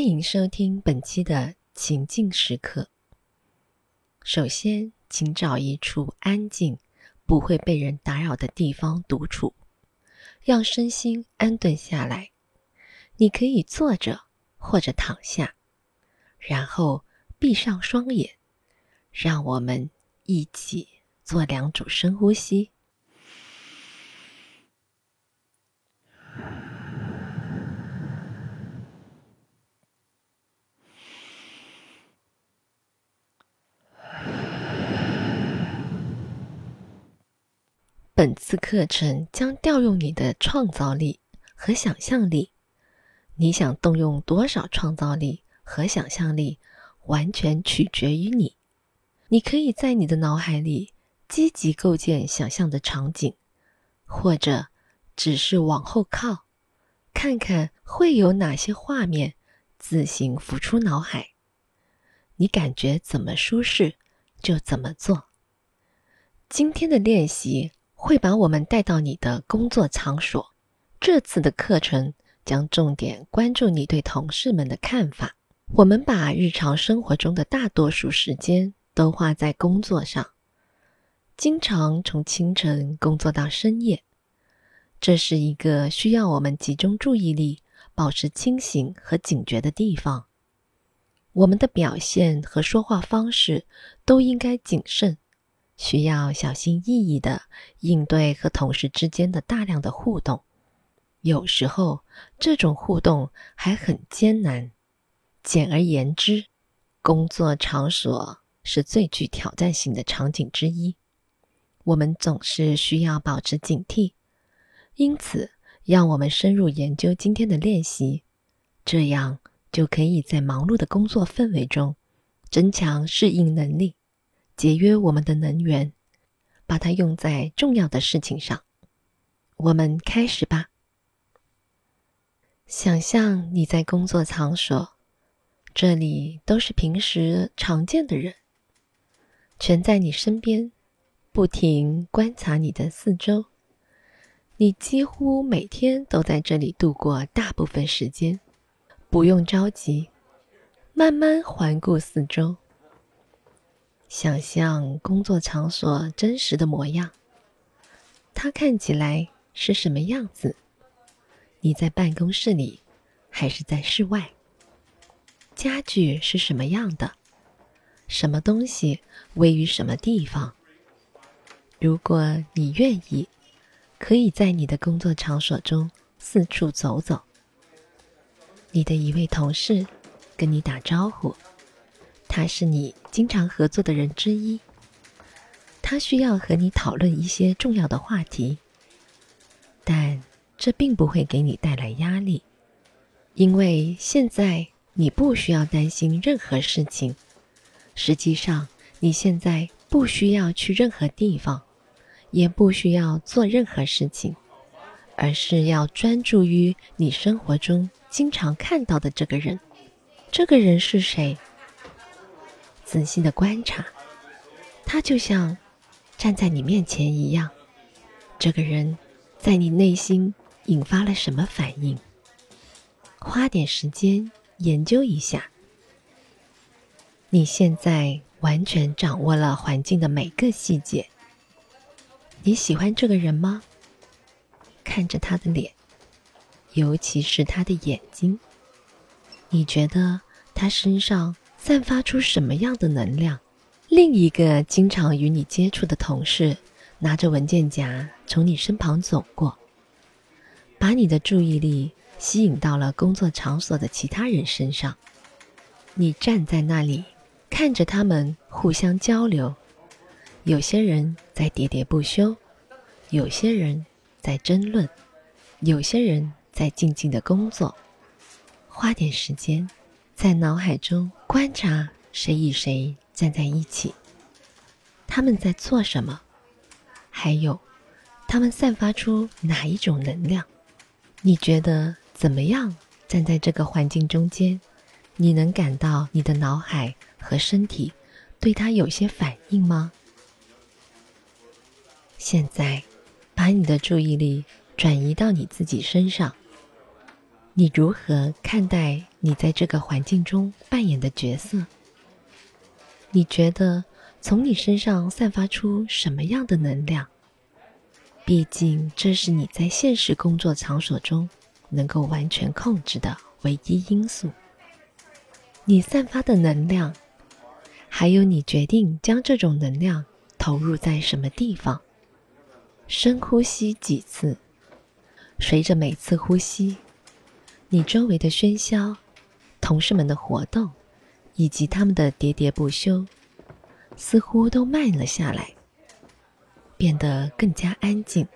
欢迎收听本期的情境时刻。首先，请找一处安静、不会被人打扰的地方独处，让身心安顿下来。你可以坐着或者躺下，然后闭上双眼。让我们一起做两组深呼吸。本次课程将调用你的创造力和想象力。你想动用多少创造力和想象力，完全取决于你。你可以在你的脑海里积极构建想象的场景，或者只是往后靠，看看会有哪些画面自行浮出脑海。你感觉怎么舒适，就怎么做。今天的练习。会把我们带到你的工作场所。这次的课程将重点关注你对同事们的看法。我们把日常生活中的大多数时间都花在工作上，经常从清晨工作到深夜。这是一个需要我们集中注意力、保持清醒和警觉的地方。我们的表现和说话方式都应该谨慎。需要小心翼翼的应对和同事之间的大量的互动，有时候这种互动还很艰难。简而言之，工作场所是最具挑战性的场景之一。我们总是需要保持警惕，因此，让我们深入研究今天的练习，这样就可以在忙碌的工作氛围中增强适应能力。节约我们的能源，把它用在重要的事情上。我们开始吧。想象你在工作场所，这里都是平时常见的人，全在你身边，不停观察你的四周。你几乎每天都在这里度过大部分时间。不用着急，慢慢环顾四周。想象工作场所真实的模样，它看起来是什么样子？你在办公室里，还是在室外？家具是什么样的？什么东西位于什么地方？如果你愿意，可以在你的工作场所中四处走走。你的一位同事跟你打招呼。他是你经常合作的人之一，他需要和你讨论一些重要的话题，但这并不会给你带来压力，因为现在你不需要担心任何事情。实际上，你现在不需要去任何地方，也不需要做任何事情，而是要专注于你生活中经常看到的这个人。这个人是谁？仔细的观察，他就像站在你面前一样。这个人在你内心引发了什么反应？花点时间研究一下。你现在完全掌握了环境的每个细节。你喜欢这个人吗？看着他的脸，尤其是他的眼睛，你觉得他身上？散发出什么样的能量？另一个经常与你接触的同事拿着文件夹从你身旁走过，把你的注意力吸引到了工作场所的其他人身上。你站在那里，看着他们互相交流，有些人在喋喋不休，有些人在争论，有些人在静静的工作。花点时间。在脑海中观察谁与谁站在一起，他们在做什么，还有他们散发出哪一种能量？你觉得怎么样？站在这个环境中间，你能感到你的脑海和身体对他有些反应吗？现在，把你的注意力转移到你自己身上，你如何看待你在这个环境中扮演的角色？你觉得从你身上散发出什么样的能量？毕竟这是你在现实工作场所中能够完全控制的唯一因素。你散发的能量，还有你决定将这种能量投入在什么地方。深呼吸几次，随着每次呼吸，你周围的喧嚣、同事们的活动以及他们的喋喋不休，似乎都慢了下来，变得更加安静，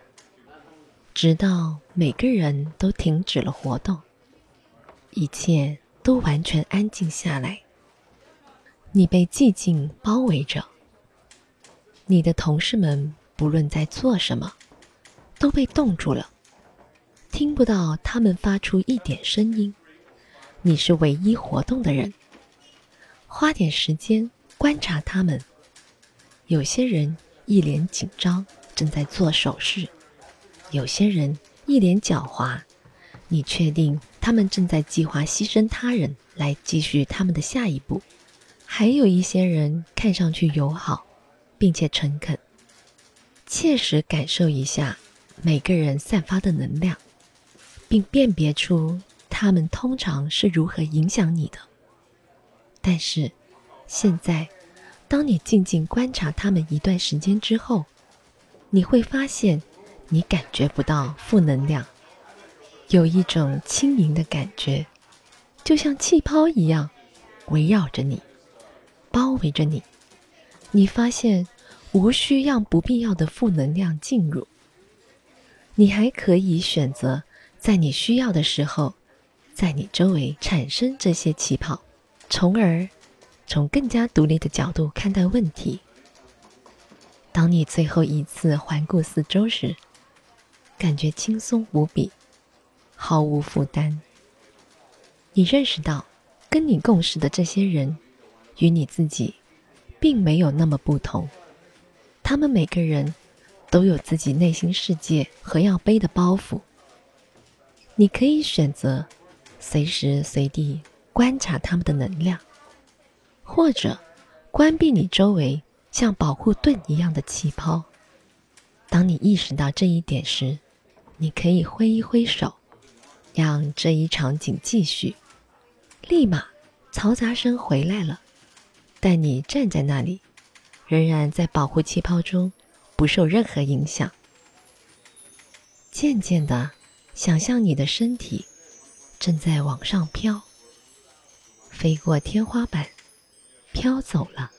直到每个人都停止了活动，一切都完全安静下来。你被寂静包围着，你的同事们。不论在做什么，都被冻住了，听不到他们发出一点声音。你是唯一活动的人，花点时间观察他们。有些人一脸紧张，正在做手势；有些人一脸狡猾，你确定他们正在计划牺牲他人来继续他们的下一步。还有一些人看上去友好，并且诚恳。切实感受一下每个人散发的能量，并辨别出他们通常是如何影响你的。但是，现在，当你静静观察他们一段时间之后，你会发现，你感觉不到负能量，有一种轻盈的感觉，就像气泡一样，围绕着你，包围着你。你发现。无需让不必要的负能量进入。你还可以选择在你需要的时候，在你周围产生这些气泡，从而从更加独立的角度看待问题。当你最后一次环顾四周时，感觉轻松无比，毫无负担。你认识到，跟你共事的这些人，与你自己，并没有那么不同。他们每个人都有自己内心世界和要背的包袱。你可以选择随时随地观察他们的能量，或者关闭你周围像保护盾一样的气泡。当你意识到这一点时，你可以挥一挥手，让这一场景继续。立马，嘈杂声回来了，但你站在那里。仍然在保护气泡中，不受任何影响。渐渐的，想象你的身体正在往上飘，飞过天花板，飘走了。